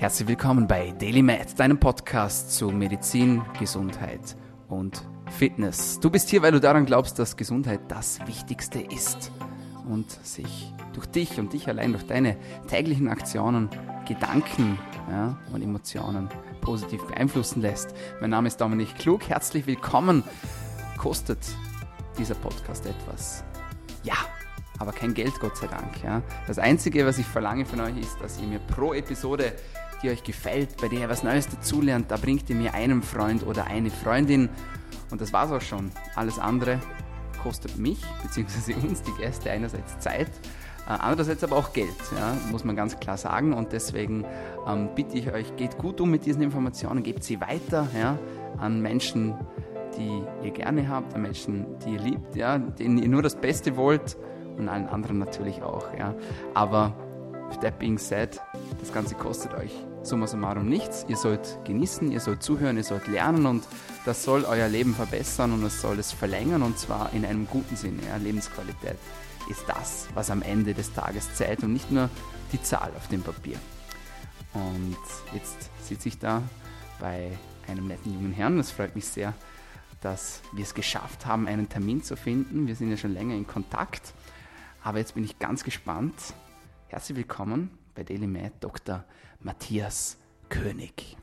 Herzlich willkommen bei Daily Med, deinem Podcast zu Medizin, Gesundheit und Fitness. Du bist hier, weil du daran glaubst, dass Gesundheit das Wichtigste ist und sich durch dich und dich allein, durch deine täglichen Aktionen, Gedanken ja, und Emotionen positiv beeinflussen lässt. Mein Name ist Dominik Klug. Herzlich willkommen. Kostet dieser Podcast etwas? Ja, aber kein Geld, Gott sei Dank. Ja. Das Einzige, was ich verlange von euch, ist, dass ihr mir pro Episode die euch gefällt, bei der ihr was Neues dazulernt, da bringt ihr mir einen Freund oder eine Freundin. Und das war's auch schon. Alles andere kostet mich bzw. uns, die Gäste, einerseits Zeit, äh, andererseits aber auch Geld, ja, muss man ganz klar sagen. Und deswegen ähm, bitte ich euch, geht gut um mit diesen Informationen, gebt sie weiter ja, an Menschen, die ihr gerne habt, an Menschen, die ihr liebt, ja, denen ihr nur das Beste wollt und allen anderen natürlich auch. Ja. Aber that being said, das Ganze kostet euch summa summarum nichts. Ihr sollt genießen, ihr sollt zuhören, ihr sollt lernen und das soll euer Leben verbessern und es soll es verlängern und zwar in einem guten Sinne. Ja. Lebensqualität ist das, was am Ende des Tages zählt und nicht nur die Zahl auf dem Papier. Und jetzt sitze ich da bei einem netten jungen Herrn. Es freut mich sehr, dass wir es geschafft haben, einen Termin zu finden. Wir sind ja schon länger in Kontakt. Aber jetzt bin ich ganz gespannt. Herzlich willkommen bei Daily Med Dr. Matthias König.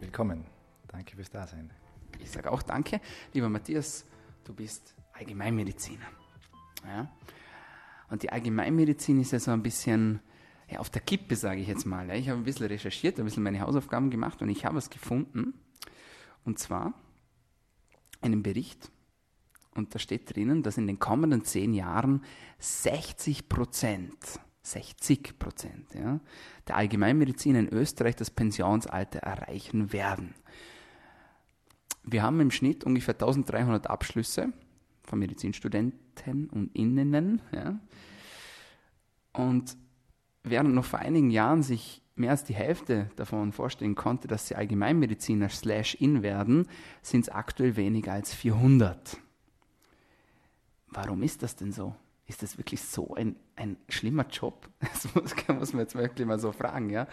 Willkommen. Danke fürs Dasein. Ich sage auch danke. Lieber Matthias, du bist Allgemeinmediziner. Ja? Und die Allgemeinmedizin ist ja so ein bisschen ja, auf der Kippe, sage ich jetzt mal. Ich habe ein bisschen recherchiert, ein bisschen meine Hausaufgaben gemacht und ich habe es gefunden. Und zwar einen Bericht. Und da steht drinnen, dass in den kommenden zehn Jahren 60 Prozent 60 Prozent ja, der Allgemeinmediziner in Österreich das Pensionsalter erreichen werden. Wir haben im Schnitt ungefähr 1300 Abschlüsse von Medizinstudenten und Innen. Ja. Und während noch vor einigen Jahren sich mehr als die Hälfte davon vorstellen konnte, dass sie Allgemeinmediziner slash in werden, sind es aktuell weniger als 400. Warum ist das denn so? Ist das wirklich so ein, ein schlimmer Job? Das muss, muss man jetzt wirklich mal so fragen, ja?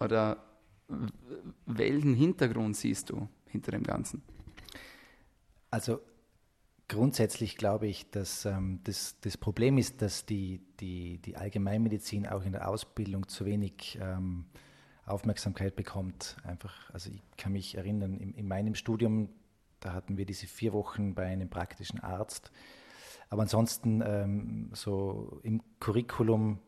Oder welchen Hintergrund siehst du hinter dem Ganzen? Also grundsätzlich glaube ich, dass ähm, das, das Problem ist, dass die, die, die Allgemeinmedizin auch in der Ausbildung zu wenig ähm, Aufmerksamkeit bekommt. Einfach, also ich kann mich erinnern, in, in meinem Studium, da hatten wir diese vier Wochen bei einem praktischen Arzt aber ansonsten, ähm, so im Curriculum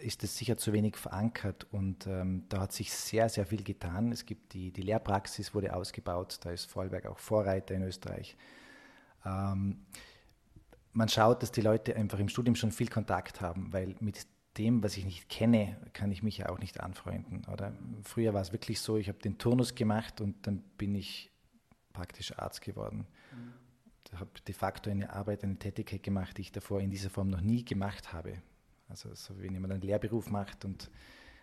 ist es sicher zu wenig verankert und ähm, da hat sich sehr, sehr viel getan. Es gibt die, die Lehrpraxis, wurde ausgebaut, da ist Vorarlberg auch Vorreiter in Österreich. Ähm, man schaut, dass die Leute einfach im Studium schon viel Kontakt haben, weil mit dem, was ich nicht kenne, kann ich mich ja auch nicht anfreunden. Oder früher war es wirklich so, ich habe den Turnus gemacht und dann bin ich praktisch Arzt geworden. Mhm habe de facto eine Arbeit, eine Tätigkeit gemacht, die ich davor in dieser Form noch nie gemacht habe. Also so wie jemand einen Lehrberuf macht und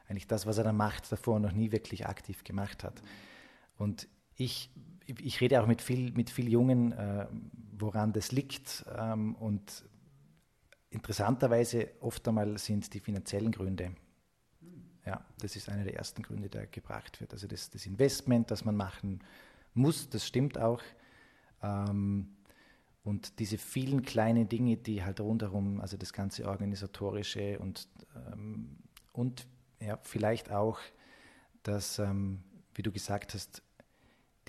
eigentlich das, was er dann macht, davor noch nie wirklich aktiv gemacht hat. Und ich, ich rede auch mit viel, mit viel Jungen, äh, woran das liegt. Ähm, und interessanterweise oft einmal sind die finanziellen Gründe. Ja, das ist einer der ersten Gründe, der gebracht wird. Also das, das Investment, das man machen muss, das stimmt auch. Ähm, und diese vielen kleinen Dinge, die halt rundherum, also das ganze Organisatorische und, ähm, und ja, vielleicht auch, dass, ähm, wie du gesagt hast,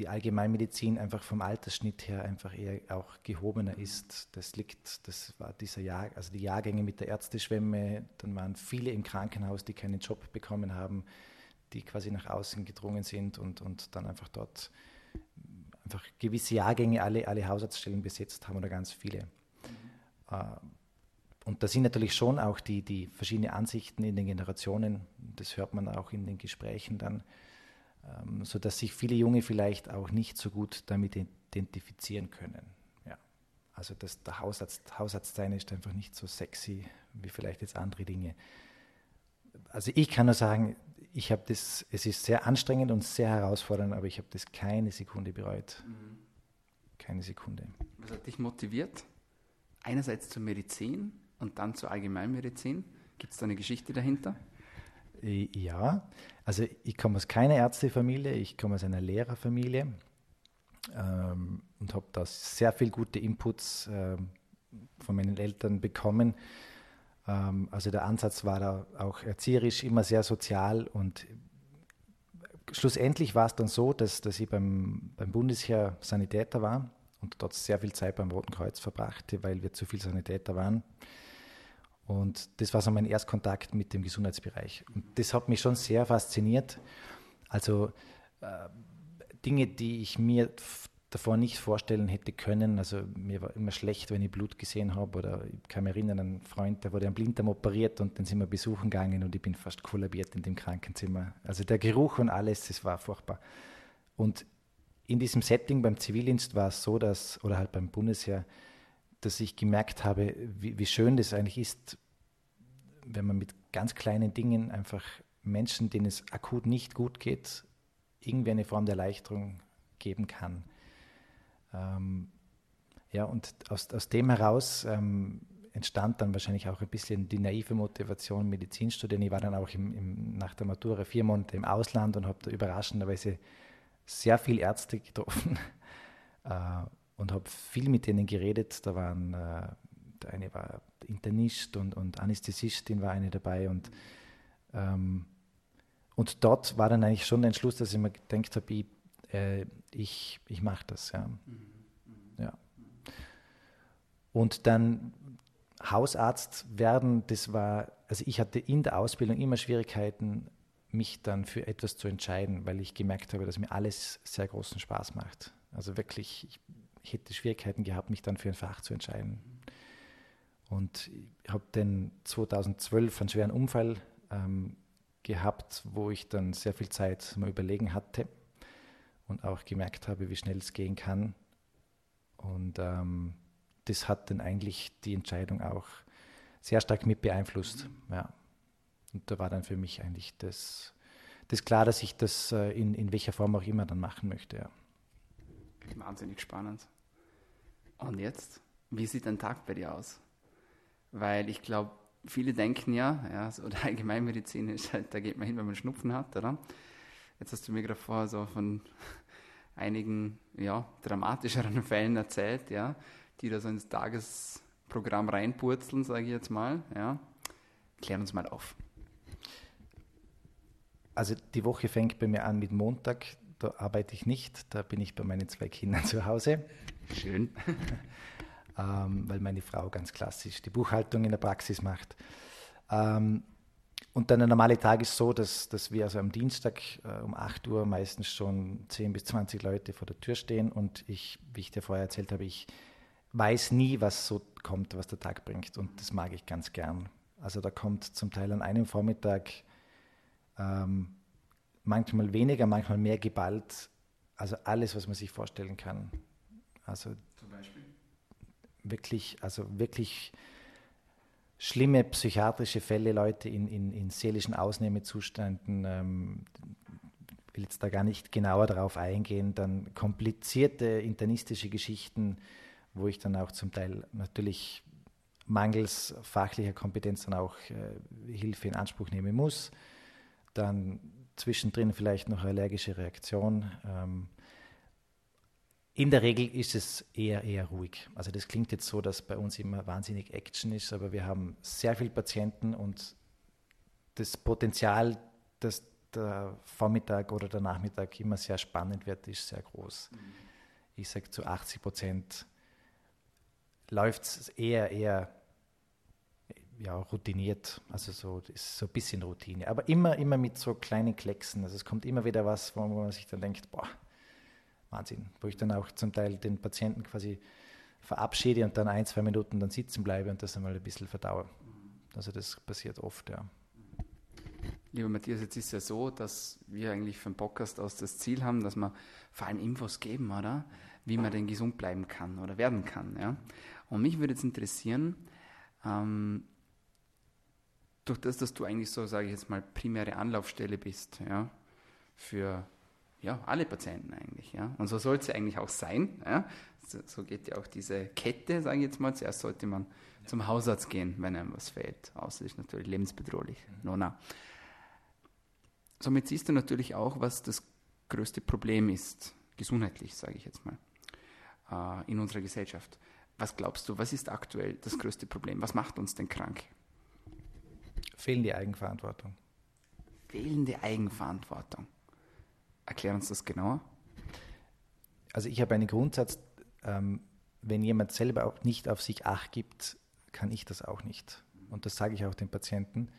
die Allgemeinmedizin einfach vom Altersschnitt her einfach eher auch gehobener ist. Das liegt, das war dieser Jahr, also die Jahrgänge mit der Ärzteschwemme, dann waren viele im Krankenhaus, die keinen Job bekommen haben, die quasi nach außen gedrungen sind und, und dann einfach dort einfach gewisse Jahrgänge alle, alle Hausarztstellen besetzt haben oder ganz viele. Mhm. Und da sind natürlich schon auch die, die verschiedenen Ansichten in den Generationen, das hört man auch in den Gesprächen dann, ähm, sodass sich viele Junge vielleicht auch nicht so gut damit identifizieren können. Ja. Also das, der Hausarzt, Hausarzt sein ist einfach nicht so sexy wie vielleicht jetzt andere Dinge. Also ich kann nur sagen, ich habe das, es ist sehr anstrengend und sehr herausfordernd, aber ich habe das keine Sekunde bereut. Mhm. Keine Sekunde. Was hat dich motiviert? Einerseits zur Medizin und dann zur Allgemeinmedizin. Gibt es da eine Geschichte dahinter? Ja, also ich komme aus keiner Ärztefamilie, ich komme aus einer Lehrerfamilie ähm, und habe da sehr viel gute Inputs ähm, von meinen Eltern bekommen. Ähm, also der Ansatz war da auch erzieherisch immer sehr sozial und schlussendlich war es dann so, dass, dass ich beim, beim Bundesheer Sanitäter war und dort sehr viel Zeit beim Roten Kreuz verbrachte, weil wir zu viel Sanitäter waren. Und das war so mein Erstkontakt mit dem Gesundheitsbereich. Und das hat mich schon sehr fasziniert. Also äh, Dinge, die ich mir davor nicht vorstellen hätte können. Also mir war immer schlecht, wenn ich Blut gesehen habe. Oder ich kann mich erinnern, ein Freund, der wurde am Blinddarm operiert und den sind wir besuchen gegangen und ich bin fast kollabiert in dem Krankenzimmer. Also der Geruch und alles, das war furchtbar. Und in diesem Setting beim Zivildienst war es so, dass, oder halt beim Bundesheer, dass ich gemerkt habe, wie, wie schön das eigentlich ist, wenn man mit ganz kleinen Dingen einfach Menschen, denen es akut nicht gut geht, irgendwie eine Form der Erleichterung geben kann. Ähm, ja, und aus, aus dem heraus ähm, entstand dann wahrscheinlich auch ein bisschen die naive Motivation, Medizin studieren. Ich war dann auch im, im, nach der Matura vier Monate im Ausland und habe da überraschenderweise sehr viele Ärzte getroffen äh, und habe viel mit denen geredet. Da waren, äh, der eine war Internist und, und Anästhesistin war eine dabei und ähm, und dort war dann eigentlich schon der Entschluss, dass ich mir gedacht habe, ich äh, ich, ich mache das. Ja. ja. Und dann Hausarzt werden, das war, also ich hatte in der Ausbildung immer Schwierigkeiten, mich dann für etwas zu entscheiden, weil ich gemerkt habe, dass mir alles sehr großen Spaß macht. Also wirklich, ich, ich hätte Schwierigkeiten gehabt, mich dann für ein Fach zu entscheiden. Und ich habe dann 2012 einen schweren Unfall ähm, gehabt, wo ich dann sehr viel Zeit mal überlegen hatte und auch gemerkt habe, wie schnell es gehen kann. Und ähm, das hat dann eigentlich die Entscheidung auch sehr stark mit beeinflusst. Ja. Und da war dann für mich eigentlich das, das klar, dass ich das äh, in, in welcher Form auch immer dann machen möchte. Ja. Wahnsinnig spannend. Und jetzt, wie sieht ein Tag bei dir aus? Weil ich glaube, viele denken ja, ja so der Allgemeinmedizin ist halt, da geht man hin, wenn man Schnupfen hat, oder? Jetzt hast du mir gerade vorher so von einigen ja, dramatischeren Fällen erzählt, ja, die da so ins Tagesprogramm reinpurzeln, sage ich jetzt mal. Ja. Klär uns mal auf. Also die Woche fängt bei mir an mit Montag, da arbeite ich nicht, da bin ich bei meinen zwei Kindern zu Hause. Schön. ähm, weil meine Frau ganz klassisch die Buchhaltung in der Praxis macht. Ähm, und dann der normale Tag ist so, dass, dass wir also am Dienstag äh, um 8 Uhr meistens schon 10 bis 20 Leute vor der Tür stehen und ich, wie ich dir vorher erzählt habe, ich weiß nie, was so kommt, was der Tag bringt und das mag ich ganz gern. Also da kommt zum Teil an einem Vormittag ähm, manchmal weniger, manchmal mehr geballt, also alles, was man sich vorstellen kann. Also zum Beispiel? Wirklich, also wirklich schlimme psychiatrische Fälle, Leute in, in, in seelischen Ausnahmezuständen, ähm, will jetzt da gar nicht genauer darauf eingehen, dann komplizierte internistische Geschichten, wo ich dann auch zum Teil natürlich mangels fachlicher Kompetenz dann auch äh, Hilfe in Anspruch nehmen muss. Dann zwischendrin vielleicht noch allergische Reaktion. Ähm, in der Regel ist es eher, eher ruhig. Also das klingt jetzt so, dass bei uns immer wahnsinnig Action ist, aber wir haben sehr viele Patienten und das Potenzial, dass der Vormittag oder der Nachmittag immer sehr spannend wird, ist sehr groß. Mhm. Ich sage zu 80 Prozent läuft es eher, eher ja, routiniert, also so, ist so ein bisschen Routine, aber immer, immer mit so kleinen Klecksen. Also es kommt immer wieder was, wo man sich dann denkt, boah, Wahnsinn, wo ich dann auch zum Teil den Patienten quasi verabschiede und dann ein, zwei Minuten dann sitzen bleibe und das einmal ein bisschen verdaue. Also das passiert oft, ja. Lieber Matthias, jetzt ist es ja so, dass wir eigentlich vom Podcast aus das Ziel haben, dass wir vor allem Infos geben, oder? Wie man denn gesund bleiben kann oder werden kann, ja. Und mich würde jetzt interessieren, ähm, durch das, dass du eigentlich so, sage ich jetzt mal, primäre Anlaufstelle bist, ja, für ja, alle Patienten eigentlich. Ja? Und so soll es ja eigentlich auch sein. Ja? So, so, geht ja auch diese Kette, sage ich jetzt mal. Zuerst sollte man zum Hausarzt gehen, wenn einem was fehlt. Außer ist natürlich lebensbedrohlich. Mhm. No, no. somit siehst du natürlich auch, was das größte Problem ist, gesundheitlich, sage ich jetzt mal, äh, in unserer Gesellschaft. Was glaubst du, was ist aktuell das größte Problem? Was macht uns denn krank? Fehlende Eigenverantwortung. Fehlende Eigenverantwortung. Erklär uns das genauer. Also ich habe einen Grundsatz, ähm, wenn jemand selber auch nicht auf sich acht gibt, kann ich das auch nicht. Und das sage ich auch den Patienten.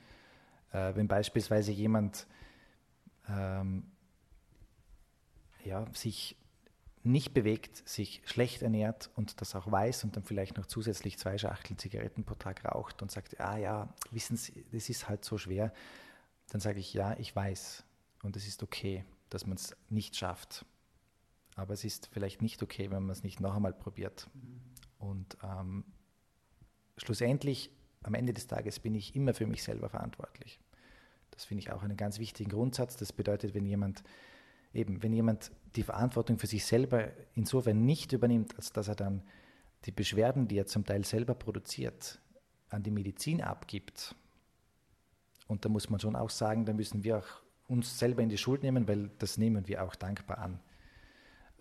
Äh, wenn beispielsweise jemand ähm, ja, sich nicht bewegt, sich schlecht ernährt und das auch weiß und dann vielleicht noch zusätzlich zwei Schachteln Zigaretten pro Tag raucht und sagt, ah ja, wissen Sie, das ist halt so schwer, dann sage ich, ja, ich weiß und es ist okay, dass man es nicht schafft. Aber es ist vielleicht nicht okay, wenn man es nicht noch einmal probiert. Und ähm, schlussendlich, am Ende des Tages, bin ich immer für mich selber verantwortlich. Das finde ich auch einen ganz wichtigen Grundsatz. Das bedeutet, wenn jemand eben, wenn jemand die Verantwortung für sich selber insofern nicht übernimmt, als dass er dann die Beschwerden, die er zum Teil selber produziert, an die Medizin abgibt. Und da muss man schon auch sagen, da müssen wir auch uns selber in die Schuld nehmen, weil das nehmen wir auch dankbar an.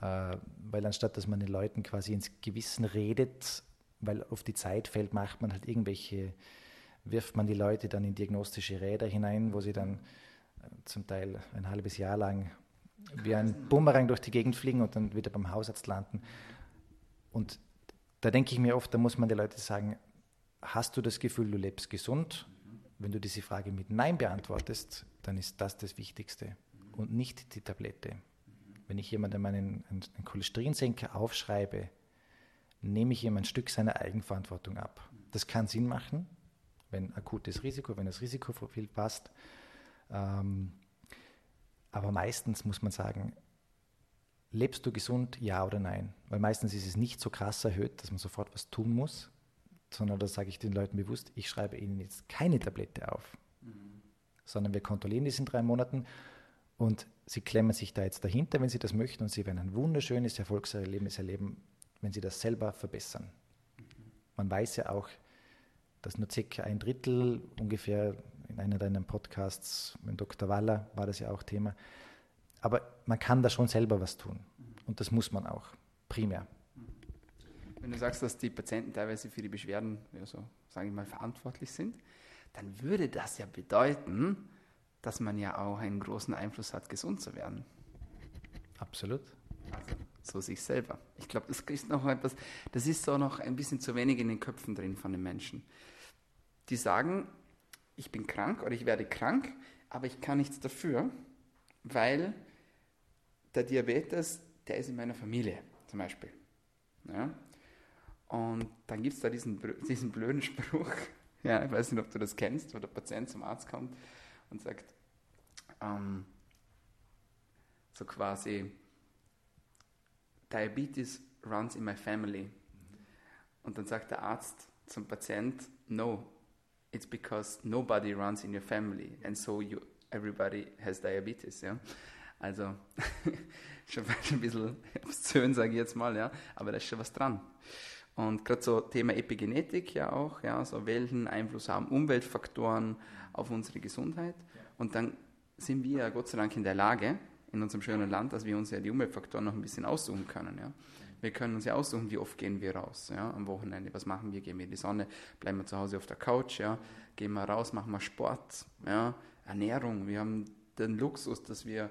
Äh, weil anstatt dass man den Leuten quasi ins Gewissen redet, weil auf die Zeit fällt, macht man halt irgendwelche, wirft man die Leute dann in diagnostische Räder hinein, wo sie dann äh, zum Teil ein halbes Jahr lang wie ein Bumerang durch die Gegend fliegen und dann wieder beim Hausarzt landen. Und da denke ich mir oft, da muss man den Leuten sagen, hast du das Gefühl, du lebst gesund? Wenn du diese Frage mit Nein beantwortest, dann ist das das Wichtigste und nicht die Tablette. Wenn ich jemandem einen, einen Cholesterinsenker aufschreibe, nehme ich ihm ein Stück seiner Eigenverantwortung ab. Das kann Sinn machen, wenn akutes Risiko, wenn das Risikoprofil passt. Ähm, aber meistens muss man sagen, lebst du gesund, ja oder nein? Weil meistens ist es nicht so krass erhöht, dass man sofort was tun muss, sondern da sage ich den Leuten bewusst, ich schreibe ihnen jetzt keine Tablette auf. Sondern wir kontrollieren das in drei Monaten und sie klemmen sich da jetzt dahinter, wenn sie das möchten und sie werden ein wunderschönes Erfolgserlebnis erleben, wenn sie das selber verbessern. Man weiß ja auch, dass nur circa ein Drittel ungefähr in einer deiner Podcasts mit Dr. Waller war das ja auch Thema. Aber man kann da schon selber was tun. Und das muss man auch, primär. Wenn du sagst, dass die Patienten teilweise für die Beschwerden, ja so, sage ich mal, verantwortlich sind, dann würde das ja bedeuten, dass man ja auch einen großen Einfluss hat, gesund zu werden. Absolut. Also so sich selber. Ich glaube, das ist noch etwas, das ist so noch ein bisschen zu wenig in den Köpfen drin von den Menschen. Die sagen, ich bin krank oder ich werde krank, aber ich kann nichts dafür, weil der Diabetes, der ist in meiner Familie zum Beispiel. Ja? Und dann gibt es da diesen, diesen blöden Spruch, ja, ich weiß nicht, ob du das kennst, wo der Patient zum Arzt kommt und sagt, ähm, so quasi, Diabetes runs in my family. Und dann sagt der Arzt zum Patient, no, it's because nobody runs in your family and so you, everybody has diabetes, ja. Also schon ein bisschen obszön, sage ich jetzt mal, ja, aber da ist schon was dran. Und gerade so Thema Epigenetik ja auch, ja, so welchen Einfluss haben Umweltfaktoren auf unsere Gesundheit. Und dann sind wir ja Gott sei Dank in der Lage, in unserem schönen Land, dass wir uns ja die Umweltfaktoren noch ein bisschen aussuchen können. Ja. Wir können uns ja aussuchen, wie oft gehen wir raus ja, am Wochenende. Was machen wir? Gehen wir in die Sonne? Bleiben wir zu Hause auf der Couch? Ja? Gehen wir raus? Machen wir Sport? Ja? Ernährung. Wir haben den Luxus, dass wir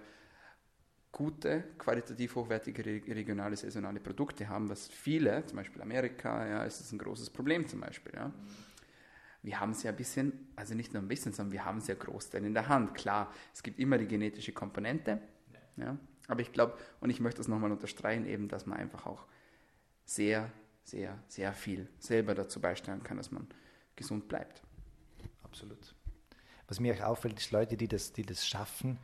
gute, qualitativ hochwertige regionale, saisonale Produkte haben, was viele, zum Beispiel Amerika, ja, ist das ein großes Problem zum Beispiel. Ja. Wir haben es ja ein bisschen, also nicht nur ein bisschen, sondern wir haben es ja großteil in der Hand. Klar, es gibt immer die genetische Komponente, ja. Aber ich glaube, und ich möchte das nochmal unterstreichen, eben, dass man einfach auch sehr, sehr, sehr viel selber dazu beisteuern kann, dass man gesund bleibt. Absolut. Was mir auch auffällt, ist Leute, die das, die das schaffen,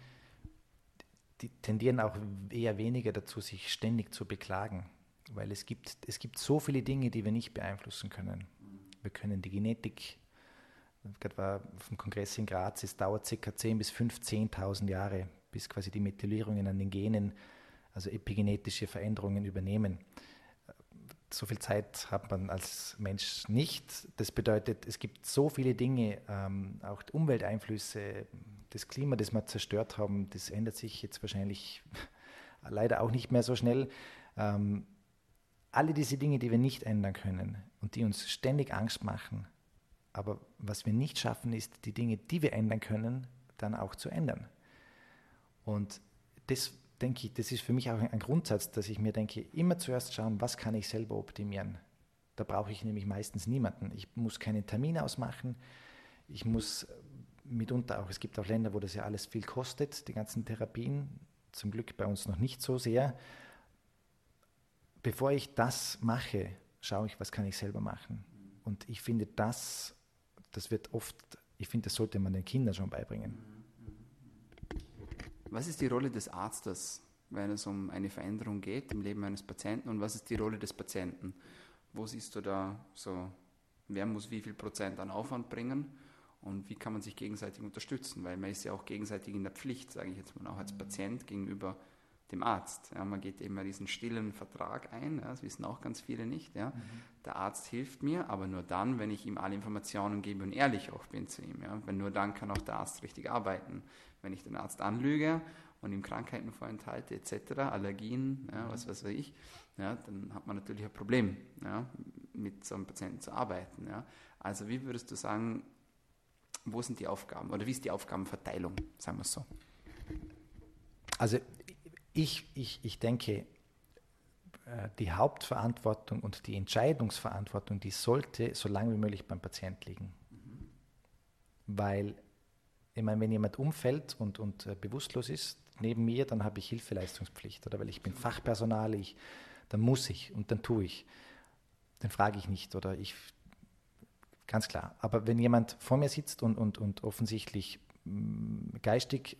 die tendieren auch eher weniger dazu, sich ständig zu beklagen. Weil es gibt, es gibt so viele Dinge, die wir nicht beeinflussen können. Wir können die Genetik, gerade war auf dem Kongress in Graz, es dauert ca. 10.000 bis 15.000 Jahre, bis quasi die Methylierungen an den Genen, also epigenetische Veränderungen übernehmen. So viel Zeit hat man als Mensch nicht. Das bedeutet, es gibt so viele Dinge, ähm, auch Umwelteinflüsse, das Klima, das wir zerstört haben, das ändert sich jetzt wahrscheinlich leider auch nicht mehr so schnell. Ähm, alle diese Dinge, die wir nicht ändern können und die uns ständig Angst machen, aber was wir nicht schaffen, ist, die Dinge, die wir ändern können, dann auch zu ändern. Und das denke ich, das ist für mich auch ein Grundsatz, dass ich mir denke, immer zuerst schauen, was kann ich selber optimieren. Da brauche ich nämlich meistens niemanden. Ich muss keinen Termin ausmachen. Ich muss mitunter auch, es gibt auch Länder, wo das ja alles viel kostet, die ganzen Therapien. Zum Glück bei uns noch nicht so sehr. Bevor ich das mache, schaue ich, was kann ich selber machen. Und ich finde, das, das wird oft, ich finde, das sollte man den Kindern schon beibringen. Was ist die Rolle des Arztes, wenn es um eine Veränderung geht im Leben eines Patienten und was ist die Rolle des Patienten? Wo siehst du da so, wer muss wie viel Prozent an Aufwand bringen und wie kann man sich gegenseitig unterstützen? Weil man ist ja auch gegenseitig in der Pflicht, sage ich jetzt mal, auch als Patient gegenüber dem Arzt. Ja, man geht eben diesen stillen Vertrag ein, ja, das wissen auch ganz viele nicht. Ja. Mhm. Der Arzt hilft mir, aber nur dann, wenn ich ihm alle Informationen gebe und ehrlich auch bin zu ihm. Ja. Weil nur dann kann auch der Arzt richtig arbeiten. Wenn ich den Arzt anlüge und ihm Krankheiten vorenthalte etc., Allergien, ja, was weiß ich, ja, dann hat man natürlich ein Problem, ja, mit so einem Patienten zu arbeiten. Ja. Also wie würdest du sagen, wo sind die Aufgaben oder wie ist die Aufgabenverteilung, sagen wir es so? Also ich, ich, ich denke, äh, die Hauptverantwortung und die Entscheidungsverantwortung, die sollte so lange wie möglich beim Patient liegen. Mhm. Weil ich meine, wenn jemand umfällt und, und äh, bewusstlos ist neben mir, dann habe ich Hilfeleistungspflicht. Oder weil ich bin Fachpersonal, ich, dann muss ich und dann tue ich. Dann frage ich nicht oder ich, ganz klar. Aber wenn jemand vor mir sitzt und, und, und offensichtlich mm, geistig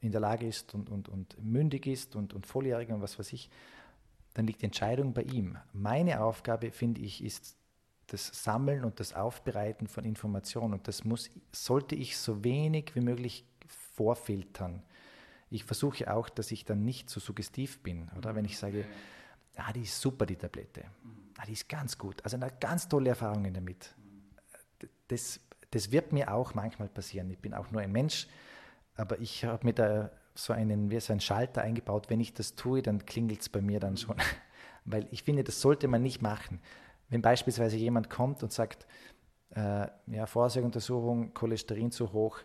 in der Lage ist und, und, und mündig ist und, und volljährig und was weiß ich, dann liegt die Entscheidung bei ihm. Meine Aufgabe, finde ich, ist das Sammeln und das Aufbereiten von Informationen. Und das muss, sollte ich so wenig wie möglich vorfiltern. Ich versuche auch, dass ich dann nicht so suggestiv bin, oder? Wenn ich sage, ah, die ist super, die Tablette. Ah, die ist ganz gut. Also eine ganz tolle Erfahrungen damit. Das, das wird mir auch manchmal passieren. Ich bin auch nur ein Mensch, aber ich habe mir da so einen, wie so einen Schalter eingebaut. Wenn ich das tue, dann klingelt es bei mir dann schon. Weil ich finde, das sollte man nicht machen. Wenn beispielsweise jemand kommt und sagt, äh, ja, Vorsorgeuntersuchung, Cholesterin zu hoch,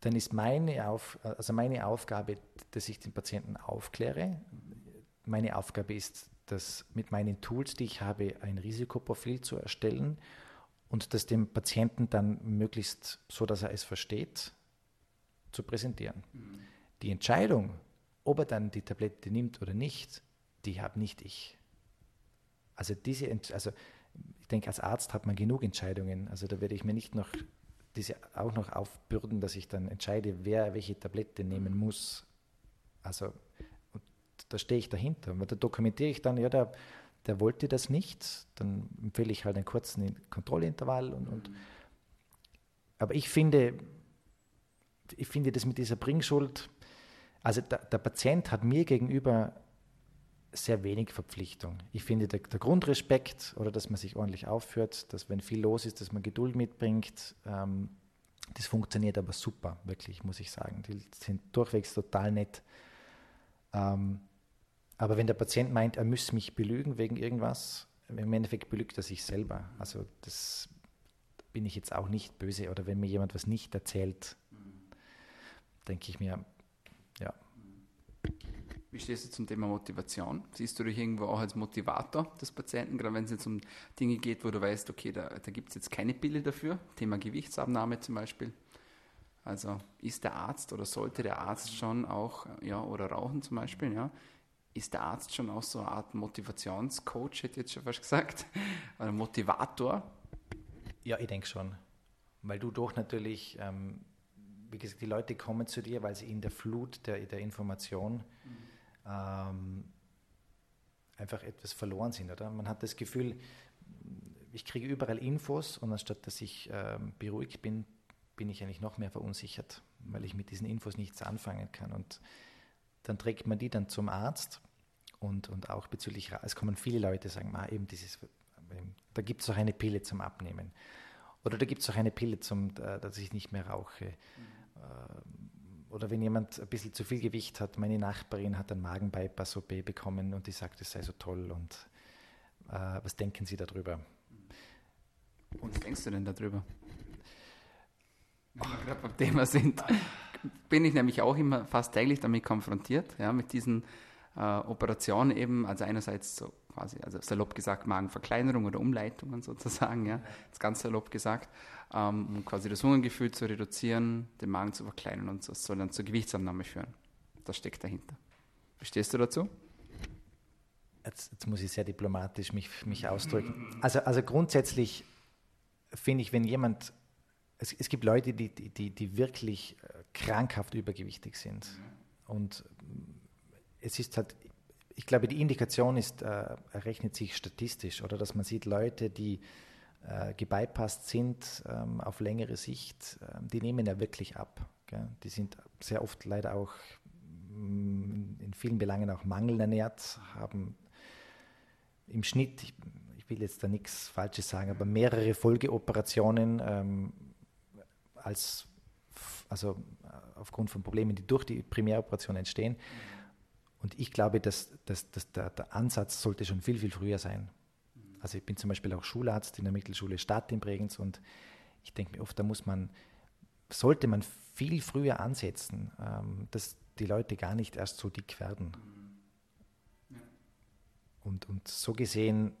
dann ist meine, Auf, also meine Aufgabe, dass ich den Patienten aufkläre. Meine Aufgabe ist, dass mit meinen Tools, die ich habe, ein Risikoprofil zu erstellen und das dem Patienten dann möglichst so, dass er es versteht, zu präsentieren. Mhm. Die Entscheidung, ob er dann die Tablette nimmt oder nicht, die habe nicht ich. Also diese, also ich denke, als Arzt hat man genug Entscheidungen. Also da werde ich mir nicht noch diese auch noch aufbürden, dass ich dann entscheide, wer welche Tablette nehmen muss. Also da stehe ich dahinter. Und da dokumentiere ich dann, ja, der, der wollte das nicht, dann empfehle ich halt einen kurzen Kontrollintervall und, und aber ich finde, ich finde das mit dieser Bringschuld, also der, der Patient hat mir gegenüber sehr wenig Verpflichtung. Ich finde, der, der, Grundrespekt oder dass man sich ordentlich aufführt, dass wenn viel los ist, dass man Geduld mitbringt, ähm, das funktioniert aber super, wirklich, muss ich sagen. Die sind durchwegs total nett. Ähm, aber wenn der Patient meint, er müsse mich belügen wegen irgendwas, im Endeffekt belügt er sich selber. Also das bin ich jetzt auch nicht böse. Oder wenn mir jemand was nicht erzählt, denke ich mir, ja, wie stehst du zum Thema Motivation? Siehst du dich irgendwo auch als Motivator des Patienten, gerade wenn es jetzt um Dinge geht, wo du weißt, okay, da, da gibt es jetzt keine Pille dafür, Thema Gewichtsabnahme zum Beispiel. Also ist der Arzt oder sollte der Arzt schon auch, ja, oder Rauchen zum Beispiel, ja, ist der Arzt schon auch so eine Art Motivationscoach, hätte ich jetzt schon fast gesagt, oder Motivator? Ja, ich denke schon. Weil du doch natürlich, ähm, wie gesagt, die Leute kommen zu dir, weil sie in der Flut der, der Information mhm ähm, einfach etwas verloren sind. Oder? Man hat das Gefühl, ich kriege überall Infos und anstatt dass ich ähm, beruhigt bin, bin ich eigentlich noch mehr verunsichert, weil ich mit diesen Infos nichts anfangen kann. Und dann trägt man die dann zum Arzt und, und auch bezüglich, es kommen viele Leute, sagen, ah, eben dieses, da gibt es auch eine Pille zum Abnehmen. Oder da gibt es auch eine Pille, zum, dass ich nicht mehr rauche. Mhm. oder wenn jemand ein bisschen zu viel Gewicht hat, meine Nachbarin hat einen Magenbypass-OP bekommen und die sagt, es sei so toll und äh, was denken Sie darüber? Und was denkst du denn darüber? Wenn wir gerade beim Thema sind, bin ich nämlich auch immer fast täglich damit konfrontiert, ja, mit diesen äh, Operationen eben, also einerseits so quasi, also salopp gesagt Magenverkleinerung oder Umleitungen sozusagen, ja, das ganz salopp gesagt, ähm, um quasi das Hungergefühl zu reduzieren, den Magen zu verkleinern und das soll dann zur Gewichtsannahme führen. Das steckt dahinter. Wie stehst du dazu? Jetzt, jetzt muss ich sehr diplomatisch mich, mich ausdrücken. Also, also grundsätzlich finde ich, wenn jemand, es, es gibt Leute, die, die, die wirklich äh, krankhaft übergewichtig sind. Und es ist halt, ich glaube, die Indikation ist, äh, errechnet sich statistisch oder dass man sieht, Leute, die äh, gebypasst sind ähm, auf längere Sicht, äh, die nehmen ja wirklich ab. Gell? Die sind sehr oft leider auch mm, in vielen Belangen auch mangelernährt, haben im Schnitt, ich, ich will jetzt da nichts Falsches sagen, aber mehrere Folgeoperationen ähm, als also äh, aufgrund von Problemen, die durch die Primäroperation entstehen. Und ich glaube, dass, dass, dass der, der, Ansatz sollte schon viel, viel früher sein. Also ich bin zum Beispiel auch Schularzt in der Mittelschule Stadt in Bregenz und ich denke mir oft, da muss man, sollte man viel früher ansetzen, ähm, dass die Leute gar nicht erst so dick werden. Und, und so gesehen,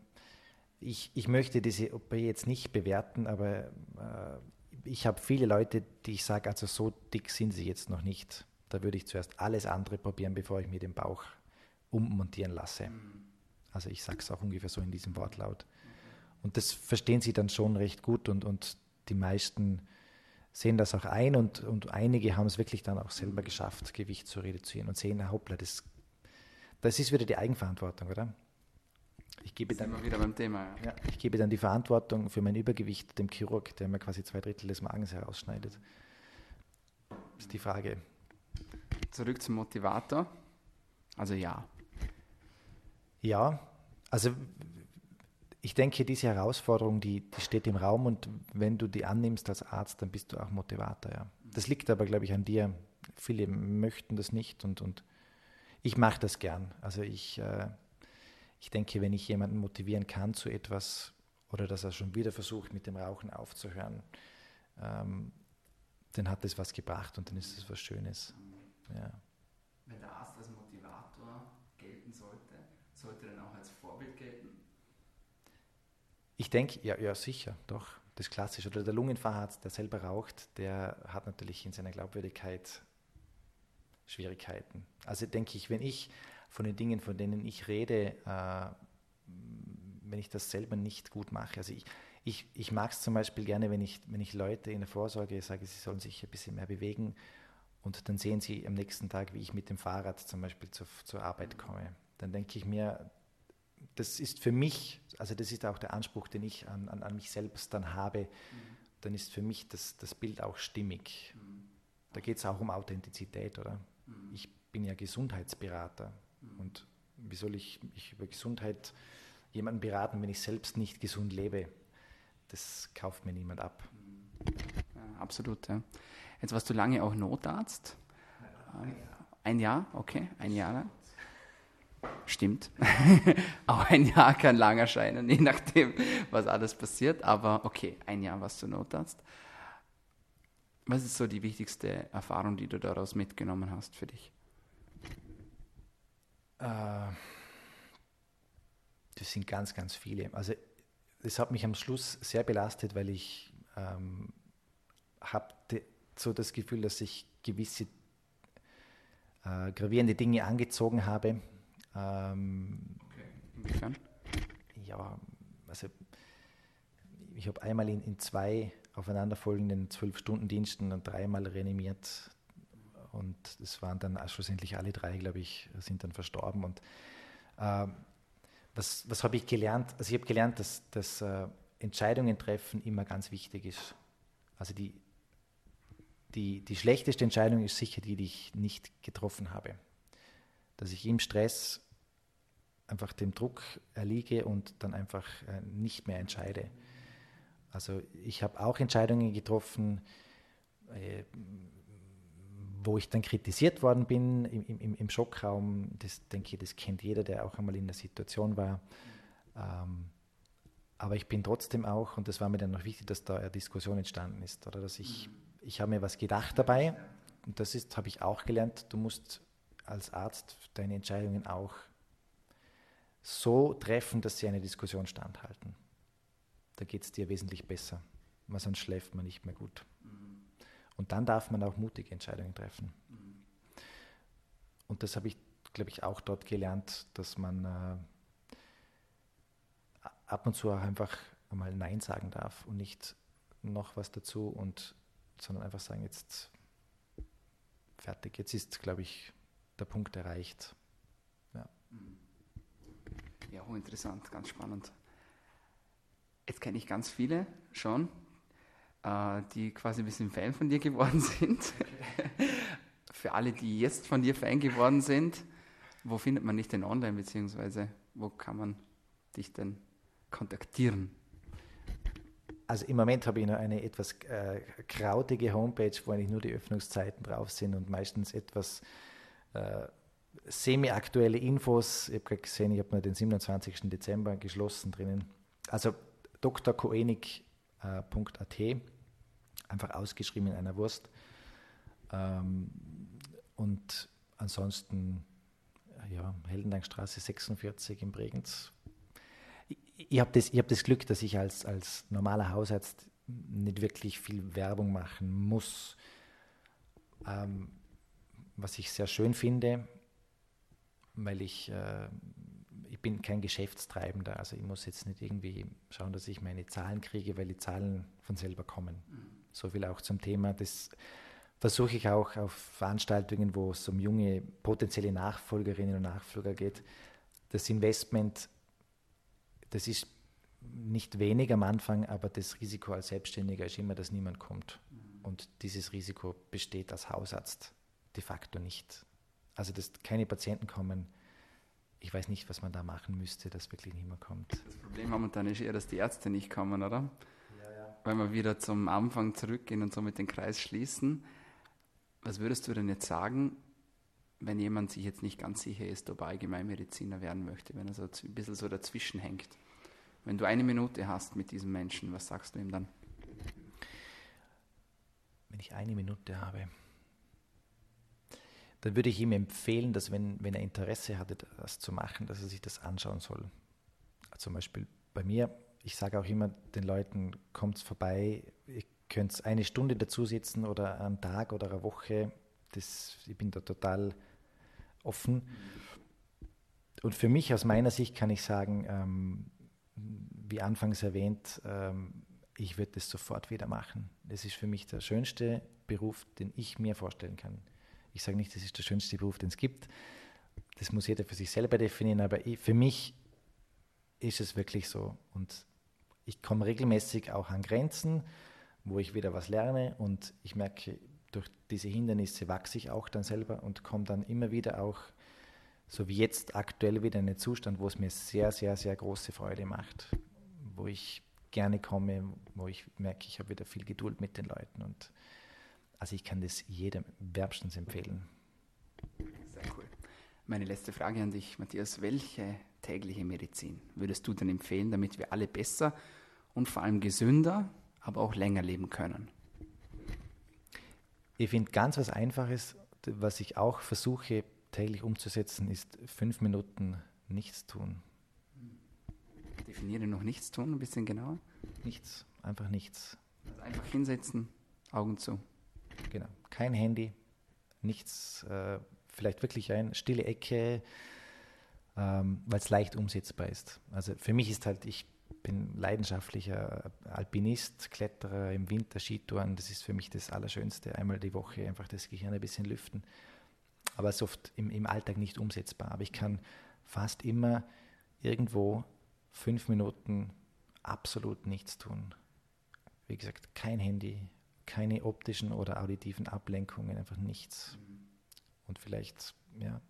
ich, ich möchte diese OP jetzt nicht bewerten, aber äh, ich habe viele Leute, die ich sage, also so dick sind sie jetzt noch nicht. Da würde ich zuerst alles andere probieren, bevor ich mir den Bauch ummontieren lasse. Mhm. Also ich sage es auch ungefähr so in diesem Wortlaut. Und das verstehen sie dann schon recht gut und, und die meisten sehen das auch ein und, und einige haben es wirklich dann auch selber geschafft, Gewicht zu reduzieren und sehen, hoppla, das, das ist wieder die Eigenverantwortung, oder? Ich gebe, dann, wieder beim Thema, ja. Ja, ich gebe dann die Verantwortung für mein Übergewicht dem Chirurg, der mir quasi zwei Drittel des Magens herausschneidet. Das ist die Frage. Zurück zum Motivator. Also ja. Ja, also ich denke, diese Herausforderung, die, die steht im Raum und wenn du die annimmst als Arzt, dann bist du auch Motivator. Ja. Das liegt aber, glaube ich, an dir. Viele möchten das nicht und, und ich mache das gern. Also ich, äh, ich denke, wenn ich jemanden motivieren kann zu etwas oder dass er schon wieder versucht, mit dem Rauchen aufzuhören, ähm, dann hat das was gebracht und dann ist es was Schönes. Ja. Wenn der Arzt als Motivator gelten sollte, sollte er dann auch als Vorbild gelten? Ich denke, ja, ja, sicher, doch. Das ist klassisch. Oder der Lungenfacharzt, der selber raucht, der hat natürlich in seiner Glaubwürdigkeit Schwierigkeiten. Also denke ich, wenn ich von den Dingen, von denen ich rede, äh, wenn ich das selber nicht gut mache. Also ich, ich, ich mag es zum Beispiel gerne, wenn ich, wenn ich Leute in der Vorsorge sage, sie sollen sich ein bisschen mehr bewegen und dann sehen sie am nächsten Tag, wie ich mit dem Fahrrad zum Beispiel zur, zur Arbeit komme. Dann denke ich mir, das ist für mich, also das ist auch der Anspruch, den ich an, an, an mich selbst dann habe, mhm. dann ist für mich das, das Bild auch stimmig. Mhm. Da geht es auch um Authentizität, oder? Mhm. Ich bin ja Gesundheitsberater. Und wie soll ich mich über Gesundheit jemanden beraten, wenn ich selbst nicht gesund lebe? Das kauft mir niemand ab. Ja, absolut. Ja. Jetzt warst du lange auch Notarzt. Ein Jahr, ein Jahr okay, ein Jahr lang. Stimmt. auch ein Jahr kann lang erscheinen, je nachdem, was alles passiert. Aber okay, ein Jahr warst du Notarzt. Was ist so die wichtigste Erfahrung, die du daraus mitgenommen hast für dich? Äh, das sind ganz, ganz viele. Also es hat mich am Schluss sehr belastet, weil ich ähm, habe so das Gefühl, dass ich gewisse äh, gravierende Dinge angezogen habe. Ähm, okay. Inwiefern? Ja, also ich habe einmal in, in zwei aufeinanderfolgenden zwölf-Stunden-Diensten und dreimal reanimiert und es waren dann schlussendlich alle drei, glaube ich, sind dann verstorben. Und äh, was, was habe ich gelernt? Also ich habe gelernt, dass, dass äh, Entscheidungen treffen immer ganz wichtig ist. Also die, die, die schlechteste Entscheidung ist sicher die, die ich nicht getroffen habe. Dass ich im Stress einfach dem Druck erliege und dann einfach äh, nicht mehr entscheide. Also ich habe auch Entscheidungen getroffen, äh, wo ich dann kritisiert worden bin im, im, im Schockraum, das denke ich, das kennt jeder, der auch einmal in der Situation war. Ähm, aber ich bin trotzdem auch, und das war mir dann noch wichtig, dass da eine Diskussion entstanden ist, oder dass ich, ich habe mir was gedacht dabei, und das ist, habe ich auch gelernt, du musst als Arzt deine Entscheidungen auch so treffen, dass sie eine Diskussion standhalten. Da geht es dir wesentlich besser, weil sonst schläft man nicht mehr gut. Und dann darf man auch mutige Entscheidungen treffen. Und das habe ich, glaube ich, auch dort gelernt, dass man äh, ab und zu auch einfach einmal Nein sagen darf und nicht noch was dazu und sondern einfach sagen, jetzt fertig, jetzt ist, glaube ich, der Punkt erreicht. Ja. ja, hochinteressant, ganz spannend. Jetzt kenne ich ganz viele schon, äh, die quasi ein bisschen Fan von dir geworden sind. Für alle, die jetzt von dir Fan geworden sind, wo findet man dich denn online, beziehungsweise wo kann man dich denn kontaktieren? Also im Moment habe ich noch eine etwas äh, krautige Homepage, wo eigentlich nur die Öffnungszeiten drauf sind und meistens etwas äh, semi-aktuelle Infos. Ich habe gerade gesehen, ich habe nur den 27. Dezember geschlossen drinnen. Also drkoenig.at, äh, einfach ausgeschrieben in einer Wurst. Ähm, und ansonsten, ja, Heldendankstraße 46 in Bregenz ich habe das, hab das Glück, dass ich als, als normaler Hausarzt nicht wirklich viel Werbung machen muss. Ähm, was ich sehr schön finde, weil ich, äh, ich bin kein Geschäftstreibender, also ich muss jetzt nicht irgendwie schauen, dass ich meine Zahlen kriege, weil die Zahlen von selber kommen. Mhm. So viel auch zum Thema. Das versuche ich auch auf Veranstaltungen, wo es um junge potenzielle Nachfolgerinnen und Nachfolger geht. Das Investment das ist nicht wenig am Anfang, aber das Risiko als Selbstständiger ist immer, dass niemand kommt. Mhm. Und dieses Risiko besteht als Hausarzt de facto nicht. Also, dass keine Patienten kommen, ich weiß nicht, was man da machen müsste, dass wirklich niemand kommt. Das Problem momentan ist eher, dass die Ärzte nicht kommen, oder? Ja, ja. Weil wir wieder zum Anfang zurückgehen und somit den Kreis schließen. Was würdest du denn jetzt sagen, wenn jemand sich jetzt nicht ganz sicher ist, ob er Allgemeinmediziner werden möchte, wenn er so ein bisschen so dazwischen hängt? Wenn du eine Minute hast mit diesem Menschen, was sagst du ihm dann? Wenn ich eine Minute habe, dann würde ich ihm empfehlen, dass wenn, wenn er Interesse hatte, das zu machen, dass er sich das anschauen soll. Zum Beispiel bei mir, ich sage auch immer den Leuten, kommt vorbei, ihr könnt eine Stunde dazu sitzen oder einen Tag oder eine Woche. Das, ich bin da total offen. Und für mich aus meiner Sicht kann ich sagen, ähm, wie anfangs erwähnt, ähm, ich würde das sofort wieder machen. Das ist für mich der schönste Beruf, den ich mir vorstellen kann. Ich sage nicht, das ist der schönste Beruf, den es gibt. Das muss jeder für sich selber definieren, aber ich, für mich ist es wirklich so. Und ich komme regelmäßig auch an Grenzen, wo ich wieder was lerne und ich merke, durch diese Hindernisse wachse ich auch dann selber und komme dann immer wieder auch, so wie jetzt aktuell, wieder in einen Zustand, wo es mir sehr, sehr, sehr große Freude macht, wo ich gerne komme, wo ich merke, ich habe wieder viel Geduld mit den Leuten und also ich kann das jedem wärmstens empfehlen. Sehr cool. Meine letzte Frage an dich, Matthias. Welche tägliche Medizin würdest du denn empfehlen, damit wir alle besser und vor allem gesünder, aber auch länger leben können? Ich finde ganz was Einfaches, was ich auch versuche täglich umzusetzen, ist fünf Minuten nichts tun. Definiere noch nichts tun, ein bisschen genauer. Nichts, einfach nichts. Also einfach hinsetzen, Augen zu. Genau, kein Handy, nichts, äh, vielleicht wirklich eine stille Ecke, ähm, weil es leicht umsetzbar ist. Also für mich ist halt, ich bin leidenschaftlicher Alpinist, Kletterer im Winter, Skitouren. Das ist für mich das Allerschönste. Einmal die Woche einfach das Gehirn ein bisschen lüften. Aber es ist oft im, im Alltag nicht umsetzbar. Aber ich kann fast immer irgendwo fünf Minuten absolut nichts tun. Wie gesagt, kein Handy, keine optischen oder auditiven Ablenkungen, einfach nichts. Und vielleicht, ja,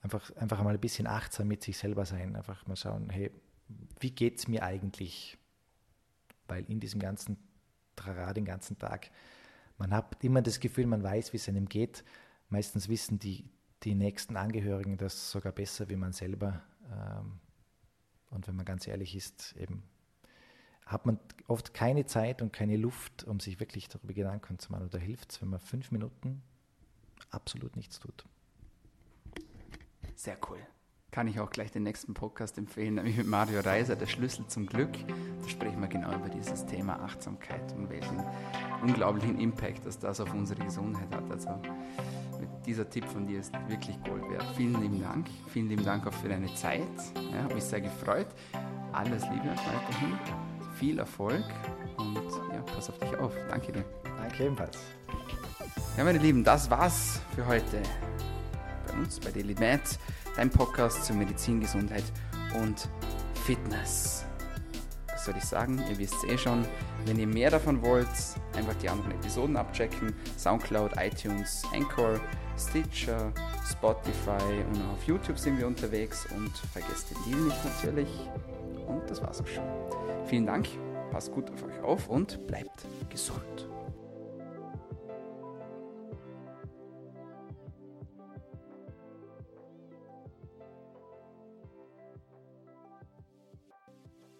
einfach, einfach mal ein bisschen achtsam mit sich selber sein. Einfach mal schauen, hey, wie geht es mir eigentlich? Weil in diesem ganzen Trara den ganzen Tag man hat immer das Gefühl, man weiß, wie es einem geht. Meistens wissen die, die nächsten Angehörigen das sogar besser wie man selber. Ähm, und wenn man ganz ehrlich ist, eben hat man oft keine Zeit und keine Luft, um sich wirklich darüber Gedanken zu machen. Oder hilft es, wenn man fünf Minuten absolut nichts tut. Sehr cool. Kann ich auch gleich den nächsten Podcast empfehlen, nämlich mit Mario Reiser, der Schlüssel zum Glück. Da sprechen wir genau über dieses Thema Achtsamkeit und welchen unglaublichen Impact das das auf unsere Gesundheit hat. Also dieser Tipp von dir ist wirklich Gold wert. Vielen lieben Dank. Vielen lieben Dank auch für deine Zeit. Ja, hat mich sehr gefreut. Alles Liebe weiterhin. Viel Erfolg und ja, pass auf dich auf. Danke dir. Danke ebenfalls. Ja, meine Lieben, das war's für heute bei uns, bei Daily Med, dein Podcast zur Medizin, Gesundheit und Fitness. Was soll ich sagen? Ihr wisst es eh schon. Wenn ihr mehr davon wollt, einfach die anderen Episoden abchecken. Soundcloud, iTunes, Anchor, Stitcher, Spotify und auch auf YouTube sind wir unterwegs. Und vergesst den Deal nicht natürlich. Und das war's auch schon. Vielen Dank, passt gut auf euch auf und bleibt gesund.